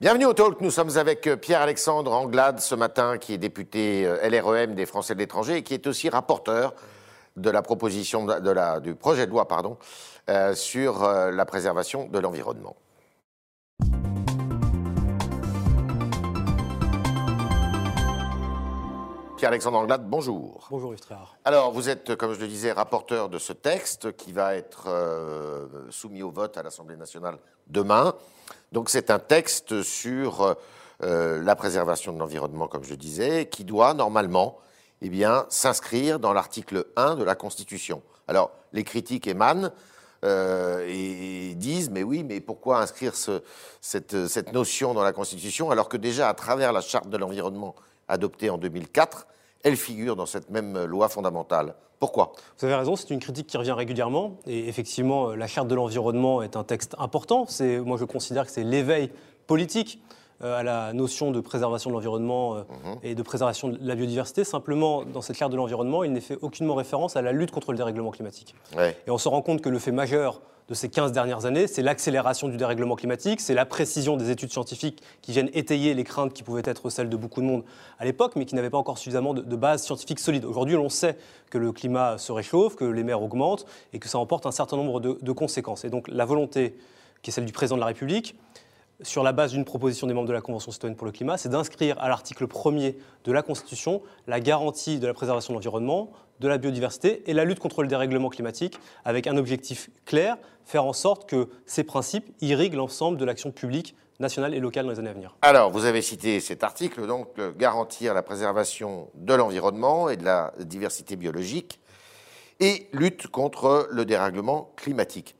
Bienvenue au Talk. Nous sommes avec euh, Pierre-Alexandre Anglade ce matin, qui est député euh, LREM des Français de l'étranger et qui est aussi rapporteur de la proposition de du projet de loi pardon, euh, sur la préservation de l'environnement. Pierre-Alexandre Anglade, bonjour. Bonjour Yves Tréhard. Alors, vous êtes, comme je le disais, rapporteur de ce texte qui va être euh, soumis au vote à l'Assemblée nationale demain. Donc, c'est un texte sur euh, la préservation de l'environnement, comme je le disais, qui doit normalement eh bien, s'inscrire dans l'article 1 de la Constitution. Alors, les critiques émanent euh, et disent, mais oui, mais pourquoi inscrire ce- cette, cette notion dans la Constitution alors que déjà, à travers la Charte de l'environnement adoptée en 2004, elle figure dans cette même loi fondamentale. Pourquoi? Vous avez raison, c'est une critique qui revient régulièrement. Et effectivement, euh, la charte de l'environnement est un texte important. C'est, moi, je considère que c'est l'éveil politique euh, à la notion de préservation de l'environnement euh, et de préservation de la biodiversité. Simplement, dans cette charte de l'environnement, il n'est fait aucunement référence à la lutte contre le dérèglement climatique. Ouais. Et on se rend compte que le fait majeur de ces 15 dernières années, c'est l'accélération du dérèglement climatique, c'est la précision des études scientifiques qui viennent étayer les craintes qui pouvaient être celles de beaucoup de monde à l'époque, mais qui n'avaient pas encore suffisamment de, bases scientifiques solides. Aujourd'hui, on sait que le climat se réchauffe, que les mers augmentent et que ça emporte un certain nombre de conséquences. Et donc la volonté, qui est celle du président de la République, sur la base d'une proposition des membres de la Convention citoyenne pour le climat, c'est d'inscrire à l'article 1er de la Constitution la garantie de la préservation de l'environnement, de la biodiversité et la lutte contre le dérèglement climatique, avec un objectif clair, faire en sorte que ces principes irriguent l'ensemble de l'action publique nationale et locale dans les années à venir. Alors, vous avez cité cet article, donc, garantir la préservation de l'environnement et de la diversité biologique et lutte contre le dérèglement climatique.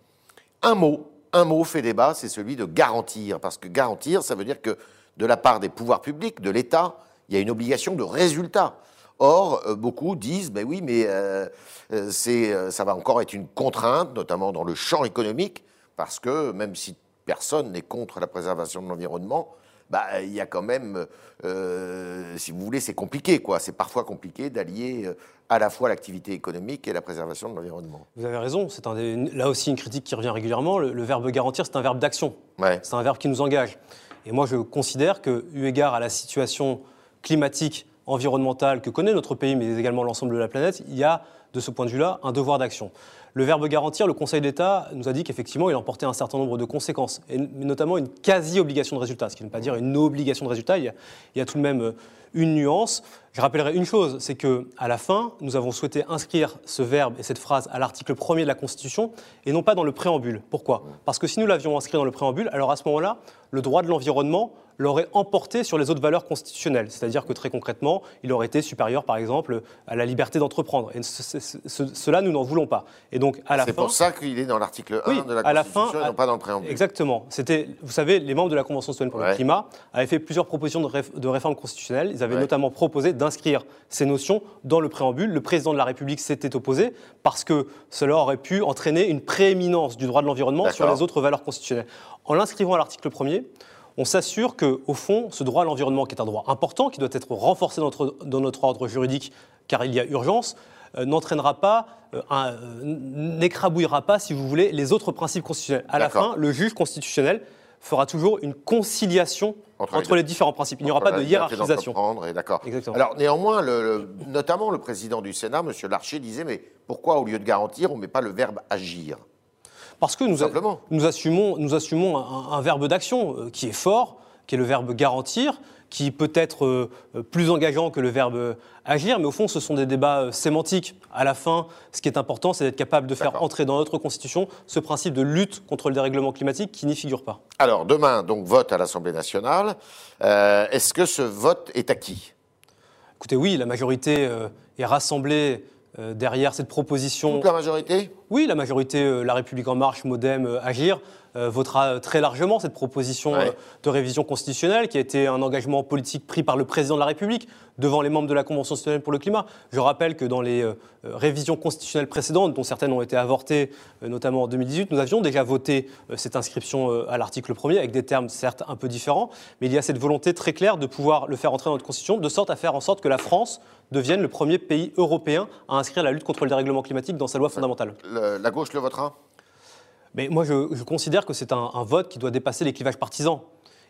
Un mot, un mot fait débat, c'est celui de garantir, parce que garantir, ça veut dire que de la part des pouvoirs publics, de l'État, il y a une obligation de résultat. Or, euh, beaucoup disent, ben oui, mais euh, euh, euh, ça va encore être une contrainte, notamment dans le champ économique, parce que même si personne n'est contre la préservation de l'environnement, bah, il y a quand même, euh, si vous voulez, c'est compliqué, quoi. C'est parfois compliqué d'allier euh, à la fois l'activité économique et la préservation de l'environnement. Vous avez raison, c'est là aussi une critique qui revient régulièrement. Le, le verbe garantir, c'est un verbe d'action. Ouais. C'est un verbe qui nous engage. Et moi, je considère que, eu égard à la situation climatique, environnementale que connaît notre pays, mais également l'ensemble de la planète, il y a, de ce point de vue-là, un devoir d'action. Le verbe garantir, le Conseil d'État nous a dit qu'effectivement, il emportait un certain nombre de conséquences, et notamment une quasi-obligation de résultat, ce qui ne veut pas dire une obligation de résultat. Il y a, tout de même euh, une nuance. Je rappellerai une chose, c'est que à la fin, nous avons souhaité inscrire ce verbe et cette phrase à l'article 1er de la Constitution et non pas dans le préambule. Pourquoi? Parce que si nous l'avions inscrit dans le préambule, alors à ce moment-là, le droit de l'environnement l'aurait emporté sur les autres valeurs constitutionnelles. C'est-à-dire que très concrètement, il aurait été supérieur, par exemple, à la liberté d'entreprendre. Cela, nous n'en voulons pas. Et donc, à la C'est fin, pour ça qu'il est dans l'article 1 Oui, de la à la Constitution fin, et non à- pas dans le préambule. Exactement. C'était, vous savez, les membres de la Convention citoyenne pour Ouais. le climat avaient fait plusieurs propositions de, réf- de réforme constitutionnelle. Ils avaient Ouais. notamment proposé d'inscrire ces notions dans le préambule. Le président de la République s'était opposé parce que cela aurait pu entraîner une prééminence du droit de l'environnement sur les autres valeurs constitutionnelles. En l'inscrivant à l'article 1er, on s'assure que, au fond, ce droit à l'environnement, qui est un droit important, qui doit être renforcé dans notre, dans notre ordre juridique, car il y a urgence, n'entraînera pas, euh, euh, n'écrabouillera pas, si vous voulez, les autres principes constitutionnels. À la fin, le juge constitutionnel fera toujours une conciliation Entre entre, les différents principes. Il n'y aura pas de hiérarchisation. d'accord. Exactement. Alors néanmoins, le- le- notamment le président du Sénat, M. Larcher, disait mais pourquoi au lieu de garantir, on ne met pas le verbe agir? Parce que nous, nous assumons, nous assumons un, un verbe d'action euh, qui est fort, qui est le verbe garantir, qui peut être euh, plus engageant que le verbe euh, agir, mais au fond, ce sont des débats euh, sémantiques. À la fin, ce qui est important, c'est d'être capable de faire entrer dans notre Constitution ce principe de lutte contre le dérèglement climatique qui n'y figure pas. Alors demain, donc vote à l'Assemblée nationale. Euh, Est-ce que ce vote est acquis? Écoutez, oui, la majorité est rassemblée derrière cette proposition. Toute la majorité? Oui, la majorité, euh, La République En Marche, Modem, euh, Agir, euh, votera très largement cette proposition Ouais. de révision constitutionnelle qui a été un engagement politique pris par le président de la République devant les membres de la Convention citoyenne pour le climat. Je rappelle que dans les révisions constitutionnelles précédentes, dont certaines ont été avortées, notamment en 2018, nous avions déjà voté cette inscription à l'article 1er avec des termes certes un peu différents, mais il y a cette volonté très claire de pouvoir le faire entrer dans notre Constitution, de sorte à faire en sorte que la France devienne le premier pays européen à inscrire la lutte contre le dérèglement climatique dans sa loi fondamentale. Le- La gauche le votera? Mais moi, je, je considère que c'est un, un vote qui doit dépasser les clivages partisans.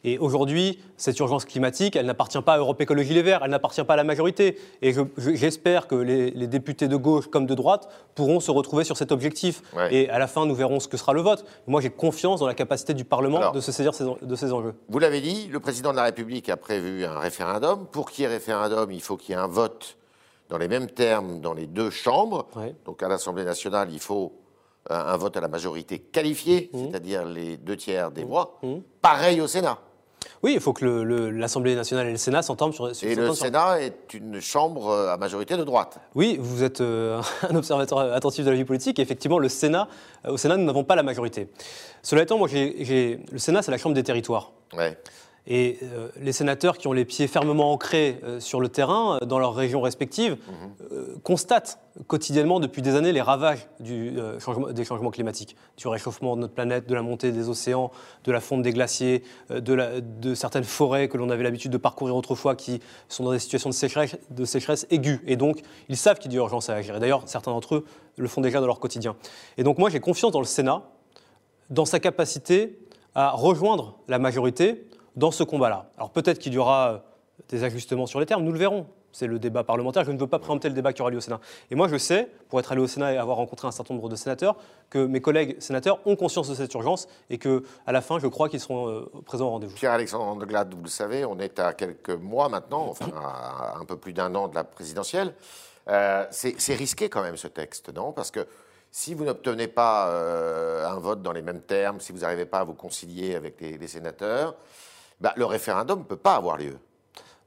Et aujourd'hui, cette urgence climatique, elle n'appartient pas à Europe Écologie Les Verts, elle n'appartient pas à la majorité. Et j'espère que les, députés de gauche comme de droite pourront se retrouver sur cet objectif. Et à la fin, nous verrons ce que sera le vote. Moi, j'ai confiance dans la capacité du Parlement de se saisir de ces enjeux. Vous l'avez dit, le président de la République a prévu un référendum. Pour qu'il y ait référendum, il faut qu'il y ait un vote dans les mêmes termes dans les deux chambres. Donc à l'Assemblée nationale, il faut un vote à la majorité qualifiée, mmh. c'est-à-dire les deux tiers des mmh. voix. Mmh. Pareil au Sénat. Oui, il faut que l'Assemblée nationale et le Sénat s'entendent sur, Et le Sénat est une chambre euh, à majorité de droite. Oui, vous êtes euh, un observateur attentif de la vie politique. effectivement, le Sénat, euh, au Sénat, nous n'avons pas la majorité. Cela étant, moi, le Sénat, c'est la chambre des territoires. Ouais. Et euh, les sénateurs qui ont les pieds fermement ancrés euh, sur le terrain, euh, dans leurs régions respectives, mhm. constatent quotidiennement depuis des années les ravages du, changement, des changements climatiques, du réchauffement de notre planète, de la montée des océans, de la fonte des glaciers, de, la, de certaines forêts que l'on avait l'habitude de parcourir autrefois qui sont dans des situations de sécheresse, de sécheresse aiguë. Et donc, ils savent qu'il y a urgence à agir. Et d'ailleurs, certains d'entre eux le font déjà dans leur quotidien. Et donc, moi, j'ai confiance dans le Sénat, dans sa capacité à rejoindre la majorité dans ce combat-là. Alors peut-être qu'il y aura euh, des ajustements sur les termes, nous le verrons. C'est le débat parlementaire. Je ne veux pas préempter le débat qui aura lieu au Sénat. Et moi, je sais, pour être allé au Sénat et avoir rencontré un certain nombre de sénateurs, que mes collègues sénateurs ont conscience de cette urgence et qu'à la fin, je crois qu'ils seront euh, présents au rendez-vous. Pierre-Alexandre Andeglade, vous le savez, on est à quelques mois maintenant, enfin à un peu plus d'un an de la présidentielle. Euh, c'est risqué quand même ce texte, non? Parce que si vous n'obtenez pas un vote dans les mêmes termes, si vous n'arrivez pas à vous concilier avec les sénateurs, bah, le référendum ne peut pas avoir lieu.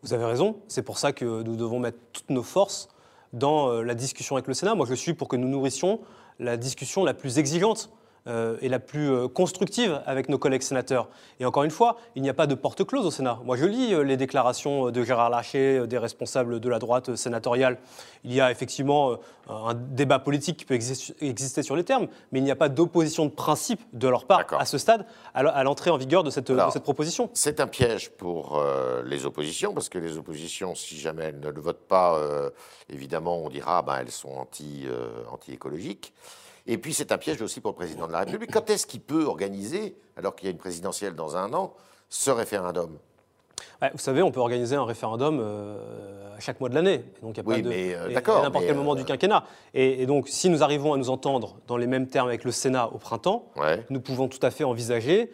Vous avez raison. C'est pour ça que nous devons mettre toutes nos forces dans euh, la discussion avec le Sénat. Moi, je suis pour que nous nourrissions la discussion la plus exigeante euh, et la plus euh, constructive avec nos collègues sénateurs. Et encore une fois, il n'y a pas de porte close au Sénat. Moi, je lis euh, les déclarations de Gérard Larcher, des responsables de la droite sénatoriale. Il y a effectivement un débat politique qui peut exister sur les termes, mais il n'y a pas d'opposition de principe de leur part à ce stade à l'entrée en vigueur de cette, cette proposition. C'est un piège pour les oppositions, parce que les oppositions, si jamais elles ne le votent pas, évidemment, on dira ben, elles sont anti-écologiques. Et puis c'est un piège aussi pour le président de la République. Quand est-ce qu'il peut organiser, alors qu'il y a une présidentielle dans un an, ce référendum? Vous savez, on peut organiser un référendum euh, à chaque mois de l'année. Donc, il n'y a pas de, mais euh, À n'importe quel moment du euh, quinquennat. Et, donc, si nous arrivons à nous entendre dans les mêmes termes avec le Sénat au printemps, nous pouvons tout à fait envisager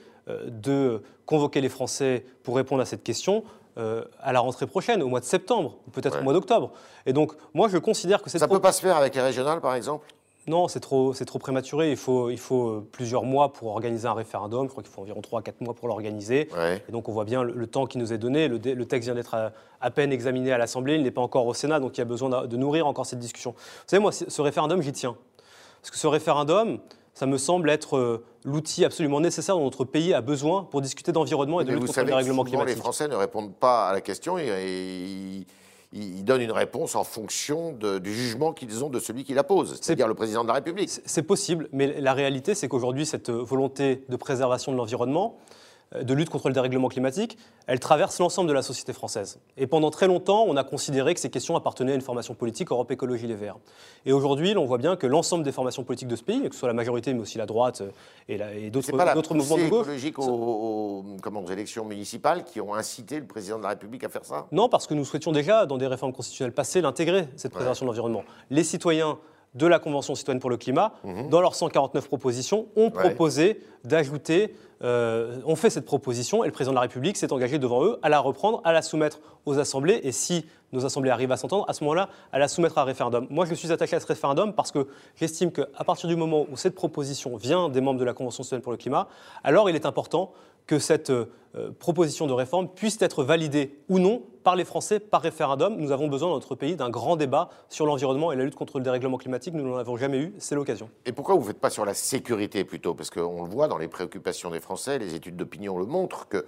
de convoquer les Français pour répondre à cette question à la rentrée prochaine, au mois de septembre, ou peut-être au mois d'octobre. Et donc, moi, je considère que c'est. Ça ne peut pas se faire avec les régionales, par exemple? Non, c'est trop, trop prématuré. Il faut, il faut euh, plusieurs mois pour organiser un référendum. Je crois qu'il faut environ 3-4 mois pour l'organiser. Et donc on voit bien le, temps qui nous est donné. Le, texte vient d'être à, peine examiné à l'Assemblée. Il n'est pas encore au Sénat, donc il y a besoin de, nourrir encore cette discussion. Vous savez, moi, ce référendum, j'y tiens. Parce que ce référendum, ça me semble être euh, l'outil absolument nécessaire dont notre pays a besoin pour discuter d'environnement et de lutte contre le dérèglement climatique. Les Français ne répondent pas à la question et ils donnent une réponse en fonction du jugement qu'ils ont de celui qui la pose, c'est-à-dire le président de la République. C'est possible, mais la réalité, c'est qu'aujourd'hui, cette volonté de préservation de l'environnement, de lutte contre le dérèglement climatique, elle traverse l'ensemble de la société française. Et pendant très longtemps, on a considéré que ces questions appartenaient à une formation politique, Europe Écologie Les Verts. Et aujourd'hui, on voit bien que l'ensemble des formations politiques de ce pays, que ce soit la majorité, mais aussi la droite euh, et, d'autres mouvements de gauche. écologique aux, aux, élections municipales qui ont incité le président de la République à faire ça? Non, parce que nous souhaitions déjà, dans des réformes constitutionnelles passées, l'intégrer, cette préservation de l'environnement. Les citoyens de la Convention citoyenne pour le climat, mhm. dans leurs 149 propositions, ont proposé d'ajouter euh, ont fait cette proposition et le président de la République s'est engagé devant eux à la reprendre, à la soumettre aux assemblées et si nos assemblées arrivent à s'entendre, à ce moment-là, à la soumettre à référendum. Moi, je suis attaché à ce référendum parce que j'estime qu'à partir du moment où cette proposition vient des membres de la Convention citoyenne pour le climat, alors il est important que cette euh, proposition de réforme puisse être validée ou non par les Français par référendum. Nous avons besoin dans notre pays d'un grand débat sur l'environnement et la lutte contre le dérèglement climatique. Nous n'en avons jamais eu, c'est l'occasion. Et pourquoi vous ne faites pas sur la sécurité plutôt? Parce qu'on le voit dans les préoccupations des Français, les études d'opinion le montrent, que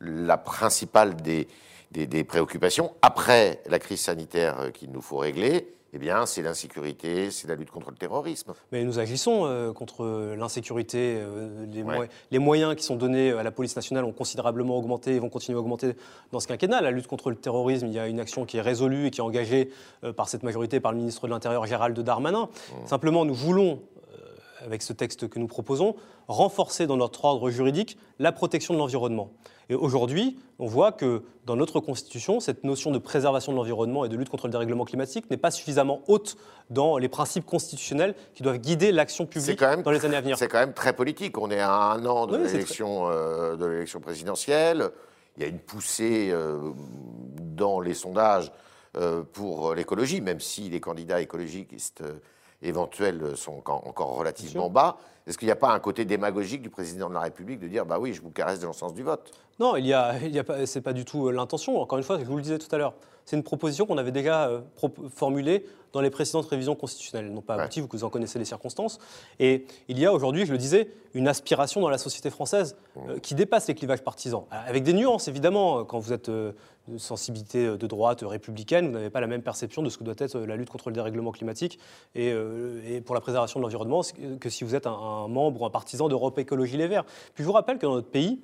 la principale des, des préoccupations, après la crise sanitaire qu'il nous faut régler, eh bien, c'est l'insécurité, c'est la lutte contre le terrorisme. Mais nous agissons euh, contre l'insécurité. Euh, les, moyens qui sont donnés à la police nationale ont considérablement augmenté et vont continuer à augmenter dans ce quinquennat. La lutte contre le terrorisme, il y a une action qui est résolue et qui est engagée euh, par cette majorité, par le ministre de l'Intérieur Gérald Darmanin. Mmh. Simplement, nous voulons avec ce texte que nous proposons, renforcer dans notre ordre juridique la protection de l'environnement. Et aujourd'hui, on voit que dans notre Constitution, cette notion de préservation de l'environnement et de lutte contre le dérèglement climatique n'est pas suffisamment haute dans les principes constitutionnels qui doivent guider l'action publique dans les années à venir. C'est quand même très politique. On est à un an de euh, l'élection présidentielle. Il y a une poussée euh, dans les sondages euh, pour l'écologie, même si les candidats écologistes éventuels sont encore relativement bas. Est-ce qu'il n'y a pas un côté démagogique du président de la République de dire bah oui, je vous caresse dans le sens du vote? Non, il y a, il y a pas, c'est pas du tout euh, l'intention. Encore une fois, je vous le disais tout à l'heure, c'est une proposition qu'on avait déjà euh, formulée dans les précédentes révisions constitutionnelles. Non pas abouti, vous en connaissez les circonstances. Et il y a aujourd'hui, je le disais, une aspiration dans la société française euh, qui dépasse les clivages partisans. Avec des nuances, évidemment. Quand vous êtes euh, une sensibilité de droite républicaine, vous n'avez pas la même perception de ce que doit être la lutte contre le dérèglement climatique et, et pour la préservation de l'environnement que si vous êtes un, membre ou un partisan d'Europe Écologie Les Verts. Puis je vous rappelle que dans notre pays,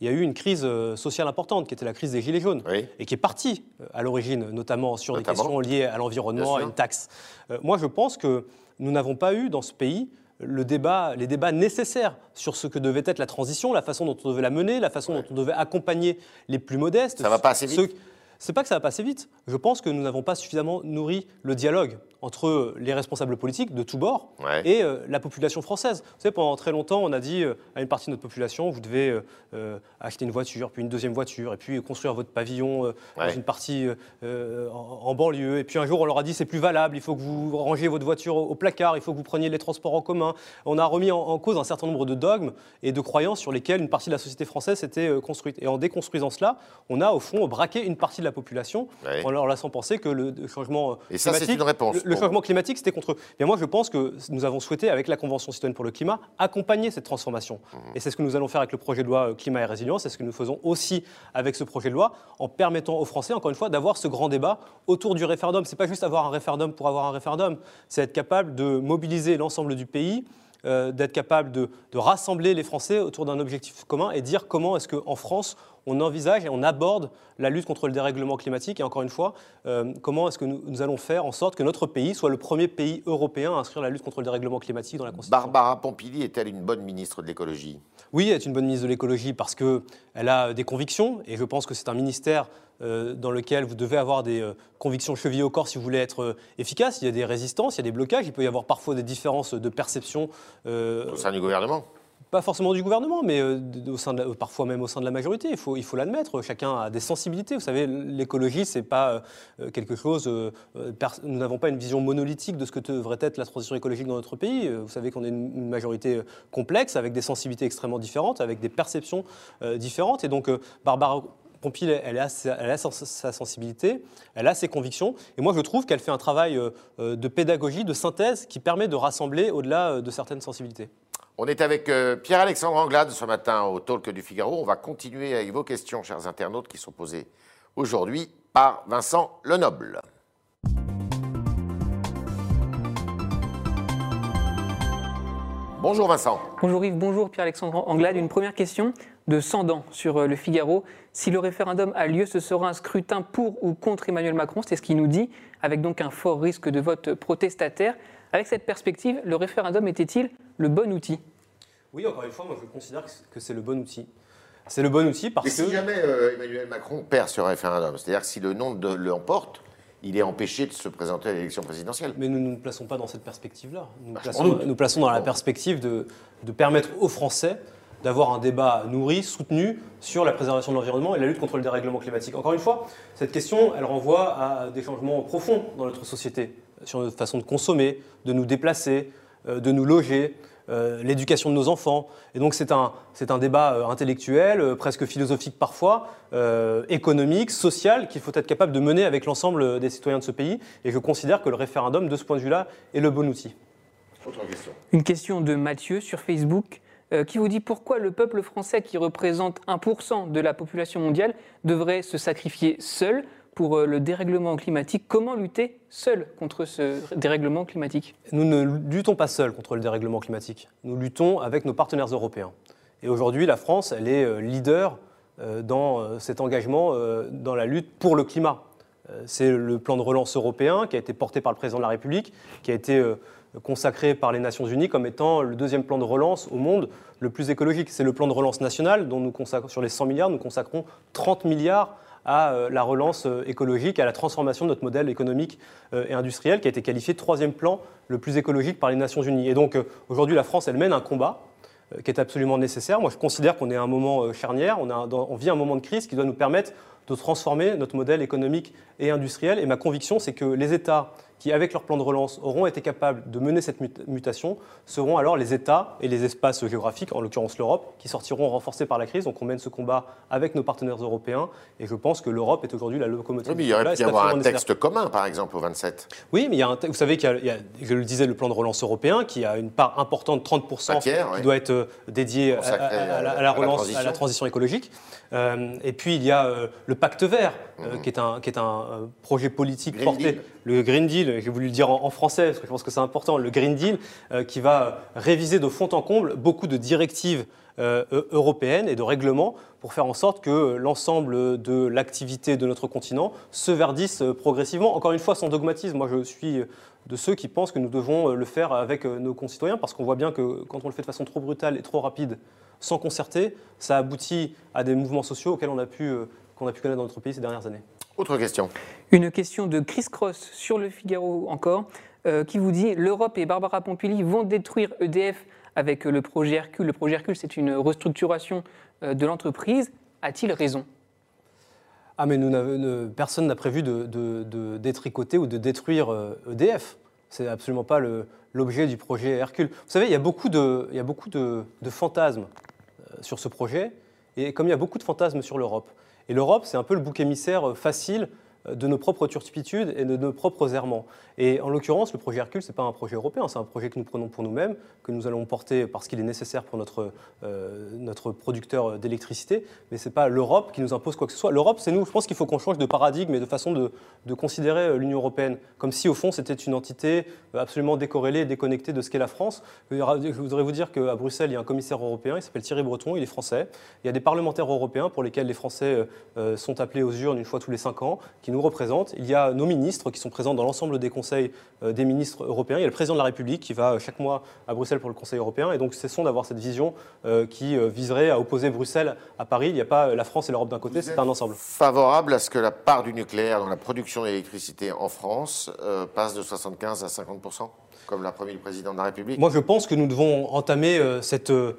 il y a eu une crise euh, sociale importante, qui était la crise des Gilets jaunes, et qui est partie euh, à l'origine, notamment sur des questions liées à l'environnement, à une taxe. Euh, moi, je pense que nous n'avons pas eu dans ce pays le débat, les débats nécessaires sur ce que devait être la transition, la façon dont on devait la mener, la façon dont on devait accompagner les plus modestes. Ça va pas assez vite. C'est pas que ça va passer vite. Je pense que nous n'avons pas suffisamment nourri le dialogue entre les responsables politiques de tous bords et euh, la population française. Vous savez, pendant très longtemps, on a dit euh, à une partie de notre population, vous devez euh, acheter une voiture, puis une deuxième voiture, et puis construire votre pavillon dans une partie en, banlieue. Et puis un jour, on leur a dit, c'est plus valable, il faut que vous rangiez votre voiture au, placard, il faut que vous preniez les transports en commun. On a remis en, cause un certain nombre de dogmes et de croyances sur lesquelles une partie de la société française s'était construite. Et en déconstruisant cela, on a au fond braqué une partie de la population en leur laissant penser que le changement et ça, climatique, une réponse. Le, changement climatique, c'était contre eux. Et moi, je pense que nous avons souhaité, avec la Convention citoyenne pour le climat, accompagner cette transformation. Mmh. Et c'est ce que nous allons faire avec le projet de loi euh, climat et résilience. C'est ce que nous faisons aussi avec ce projet de loi, en permettant aux Français, encore une fois, d'avoir ce grand débat autour du référendum. C'est pas juste avoir un référendum pour avoir un référendum. C'est être capable de mobiliser l'ensemble du pays. Euh, d'être capable de, de, rassembler les Français autour d'un objectif commun et dire comment est-ce qu'en France on envisage et on aborde la lutte contre le dérèglement climatique. Et encore une fois, euh, comment est-ce que nous, allons faire en sorte que notre pays soit le premier pays européen à inscrire la lutte contre le dérèglement climatique dans la Constitution? Barbara Pompili est-elle une bonne ministre de l'écologie? Oui, elle est une bonne ministre de l'écologie parce qu'elle a des convictions et je pense que c'est un ministère dans lequel vous devez avoir des euh, convictions chevillées au corps si vous voulez être efficace. Il y a des résistances, il y a des blocages, il peut y avoir parfois des différences de perception. au sein du gouvernement pas forcément du gouvernement, mais euh, au sein parfois même au sein de la majorité. Il faut, il faut l'admettre. Chacun a des sensibilités. Vous savez, l'écologie, c'est pas euh, quelque chose. Euh, nous n'avons pas une vision monolithique de ce que devrait être la transition écologique dans notre pays. Vous savez qu'on est une, majorité complexe, avec des sensibilités extrêmement différentes, avec des perceptions différentes. Et donc, Barbara Pompil, elle a, elle a, sa sensibilité, elle a ses convictions, et moi je trouve qu'elle fait un travail de pédagogie, de synthèse, qui permet de rassembler au-delà de certaines sensibilités. On est avec euh, Pierre-Alexandre Anglade ce matin au Talk du Figaro. On va continuer avec vos questions, chers internautes, qui sont posées aujourd'hui par Vincent Lenoble. Bonjour Vincent. Bonjour Yves, bonjour Pierre-Alexandre Anglade. Une première question de Sandan sur euh, le Figaro. Si le référendum a lieu, ce sera un scrutin pour ou contre Emmanuel Macron, c'est ce qu'il nous dit, avec donc un fort risque de vote protestataire. Avec cette perspective, le référendum était-il le bon outil? Oui, encore une fois, moi je considère que c'est le bon outil. C'est le bon outil parce que. si jamais euh, Emmanuel Macron perd ce référendum, c'est-à-dire que si le nom de l'emporte, il est empêché de se présenter à l'élection présidentielle. Mais nous ne nous plaçons pas dans cette perspective-là. Nous, bah, nous, plaçons dans la perspective de, de permettre aux Français d'avoir un débat nourri, soutenu sur la préservation de l'environnement et la lutte contre le dérèglement climatique. Encore une fois, cette question, elle renvoie à des changements profonds dans notre société, sur notre façon de consommer, de nous déplacer, euh, de nous loger, euh, l'éducation de nos enfants. Et donc c'est un, c'est un débat euh, intellectuel, presque philosophique parfois, économique, social, qu'il faut être capable de mener avec l'ensemble des citoyens de ce pays. Et je considère que le référendum, de ce point de vue-là, est le bon outil. Autre question. Une question de Mathieu sur Facebook. Euh, qui vous dit pourquoi le peuple français, qui représente 1% de la population mondiale, devrait se sacrifier seul pour euh, le dérèglement climatique. Comment lutter seul contre ce dérèglement climatique? Nous ne luttons pas seul contre le dérèglement climatique. Nous luttons avec nos partenaires européens. Et aujourd'hui, la France, elle est euh, leader dans cet engagement dans la lutte pour le climat. C'est le plan de relance européen qui a été porté par le président de la République, qui a été consacré par les Nations Unies comme étant le deuxième plan de relance au monde le plus écologique. C'est le plan de relance national dont nous consacrons, sur les 100 milliards, nous consacrons 30 milliards à euh, la relance euh, écologique, à la transformation de notre modèle économique euh, et industriel, qui a été qualifié troisième plan le plus écologique par les Nations Unies. Et donc aujourd'hui, la France, elle mène un combat qui est absolument nécessaire. Moi, je considère qu'on est à un moment charnière, on, on vit un moment de crise qui doit nous permettre de transformer notre modèle économique et industriel. Et ma conviction, c'est que les États qui, avec leur plan de relance, auront été capables de mener cette mutation, seront alors les États et les espaces géographiques, en l'occurrence l'Europe, qui sortiront renforcés par la crise. Donc on mène ce combat avec nos partenaires européens, et je pense que l'Europe est aujourd'hui la locomotive. Oui, mais il y aurait pu y avoir un texte commun, par exemple, au 27. Oui, mais il y a un vous savez qu'il y, a, je le disais, le plan de relance européen, qui a une part importante, 30%, qui doit être euh, dédié à, la, relance, à la transition écologique. Euh, et puis il y a euh, le pacte vert, mhm. qui est un, qui est un projet politique porté, le Green Deal j'ai voulu le dire en, français parce que je pense que c'est important, le Green Deal euh, qui va réviser de fond en comble beaucoup de directives euh, européennes et de règlements pour faire en sorte que l'ensemble de l'activité de notre continent se verdisse progressivement. Encore une fois, sans dogmatisme, moi je suis de ceux qui pensent que nous devons le faire avec nos concitoyens parce qu'on voit bien que quand on le fait de façon trop brutale et trop rapide, sans concerter, ça aboutit à des mouvements sociaux auxquels on a pu, euh, qu'on a pu connaître dans notre pays ces dernières années. Autre question. Une question de Chris Cross sur le Figaro encore, euh, qui vous dit l'Europe et Barbara Pompili vont détruire EDF avec le projet Hercule. Le projet Hercule, c'est une restructuration euh, de l'entreprise. A-t-il raison? Ah, mais nous personne n'a prévu de, détricoter ou de détruire EDF. E c'est absolument pas l'objet du projet Hercule. Vous savez, il y a beaucoup de, il y a beaucoup de fantasmes sur ce projet, et comme il y a beaucoup de fantasmes sur l'Europe. Et l'Europe, c'est un peu le bouc émissaire euh, facile de nos propres turpitudes et de nos propres errements. Et en l'occurrence, le projet Hercule, ce n'est pas un projet européen, c'est un projet que nous prenons pour nous-mêmes, que nous allons porter parce qu'il est nécessaire pour notre, euh, notre producteur d'électricité, mais ce n'est pas l'Europe qui nous impose quoi que ce soit. L'Europe, c'est nous. Je pense qu'il faut qu'on change de paradigme et de façon de, de considérer l'Union européenne, comme si au fond c'était une entité absolument décorrélée déconnectée de ce qu'est la France. Je voudrais vous dire qu'à Bruxelles, il y a un commissaire européen, il s'appelle Thierry Breton, il est français. Il y a des parlementaires européens pour lesquels les Français sont appelés aux urnes une fois tous les cinq ans, qui nous représentent. Il y a nos ministres qui sont présents dans l'ensemble des conseils euh, des ministres européens. Il y a le président de la République qui va chaque mois à Bruxelles pour le Conseil européen. Et donc, cessons d'avoir cette vision euh, qui euh, viserait à opposer Bruxelles à Paris. Il n'y a pas la France et l'Europe d'un côté, c'est un ensemble. Favorable à ce que la part du nucléaire dans la production d'électricité en France passe de 75 à 50 comme l'a promis le président de la République Moi, je pense que nous devons entamer euh, cette, euh,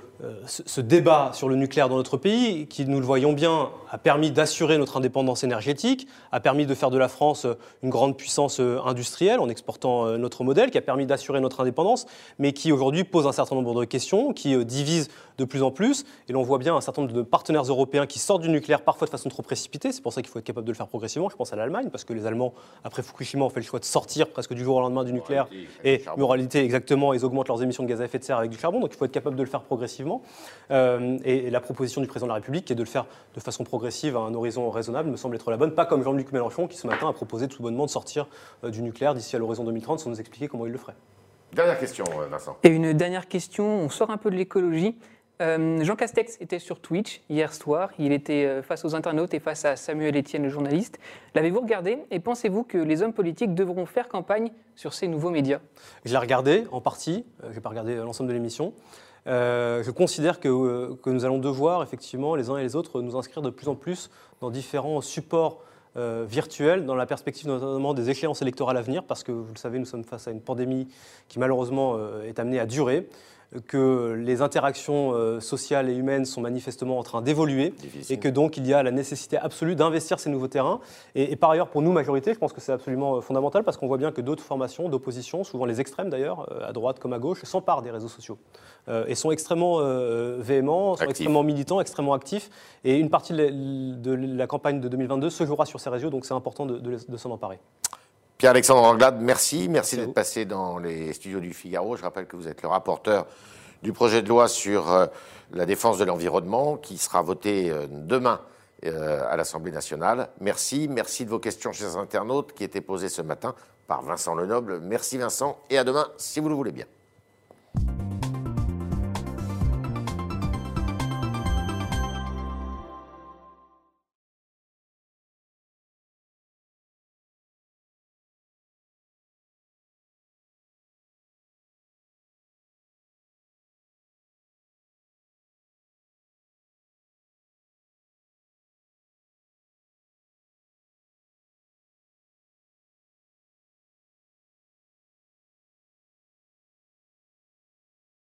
ce débat sur le nucléaire dans notre pays, qui, nous le voyons bien, a permis d'assurer notre indépendance énergétique, a permis de faire de la France euh, une grande puissance industrielle en exportant notre modèle, qui a permis d'assurer notre indépendance, mais qui aujourd'hui pose un certain nombre de questions, qui divise de plus en plus. Et l'on voit bien un certain nombre de partenaires européens qui sortent du nucléaire parfois de façon trop précipitée. C'est pour ça qu'il faut être capable de le faire progressivement. Je pense à l'Allemagne, parce que les Allemands, après Fukushima, ont fait le choix de sortir presque du jour au lendemain du nucléaire. Et moralité, exactement, ils augmentent leurs émissions de gaz à effet de serre avec du charbon. Donc il faut être capable de le faire progressivement. Euh, et, la proposition du président de la République, qui est de le faire de façon progressive à un horizon raisonnable, me semble être la bonne. Pas comme Jean-Luc Mélenchon, qui ce matin a proposé tout bonnement de sortir euh, du nucléaire d'ici à l'horizon 2030 sans nous expliquer comment il le ferait. Dernière question, euh, Vincent. Et une dernière question, on sort un peu de l'écologie. Euh, Jean Castex était sur Twitch hier soir. Il était euh, face aux internautes et face à Samuel Etienne, le journaliste. L'avez-vous regardé et pensez-vous que les hommes politiques devront faire campagne sur ces nouveaux médias? Je l'ai regardé en partie. Euh, je n'ai pas regardé l'ensemble de l'émission. je considère que, que, nous allons devoir, effectivement, les uns et les autres, nous inscrire de plus en plus dans différents supports virtuels, dans la perspective notamment des échéances électorales à venir, parce que, vous le savez, nous sommes face à une pandémie qui, malheureusement, est amenée à durer que les interactions euh, sociales et humaines sont manifestement en train d'évoluer et que donc il y a la nécessité absolue d'investir ces nouveaux terrains. Et, par ailleurs, pour nous, majorité, je pense que c'est absolument euh, fondamental parce qu'on voit bien que d'autres formations d'opposition, souvent les extrêmes d'ailleurs, euh, à droite comme à gauche, s'emparent des réseaux sociaux et sont extrêmement véhéments, sont extrêmement militants, extrêmement actifs. Et une partie de la, campagne de 2022 se jouera sur ces réseaux, donc c'est important de, de s'en emparer. Pierre-Alexandre Anglade, merci. Merci d'être passé dans les studios du Figaro. Je rappelle que vous êtes le rapporteur du projet de loi sur euh, la défense de l'environnement qui sera voté euh, demain euh, à l'Assemblée nationale. Merci. Merci de vos questions chez les internautes qui étaient posées ce matin par Vincent Lenoble. Merci Vincent et à demain si vous le voulez bien.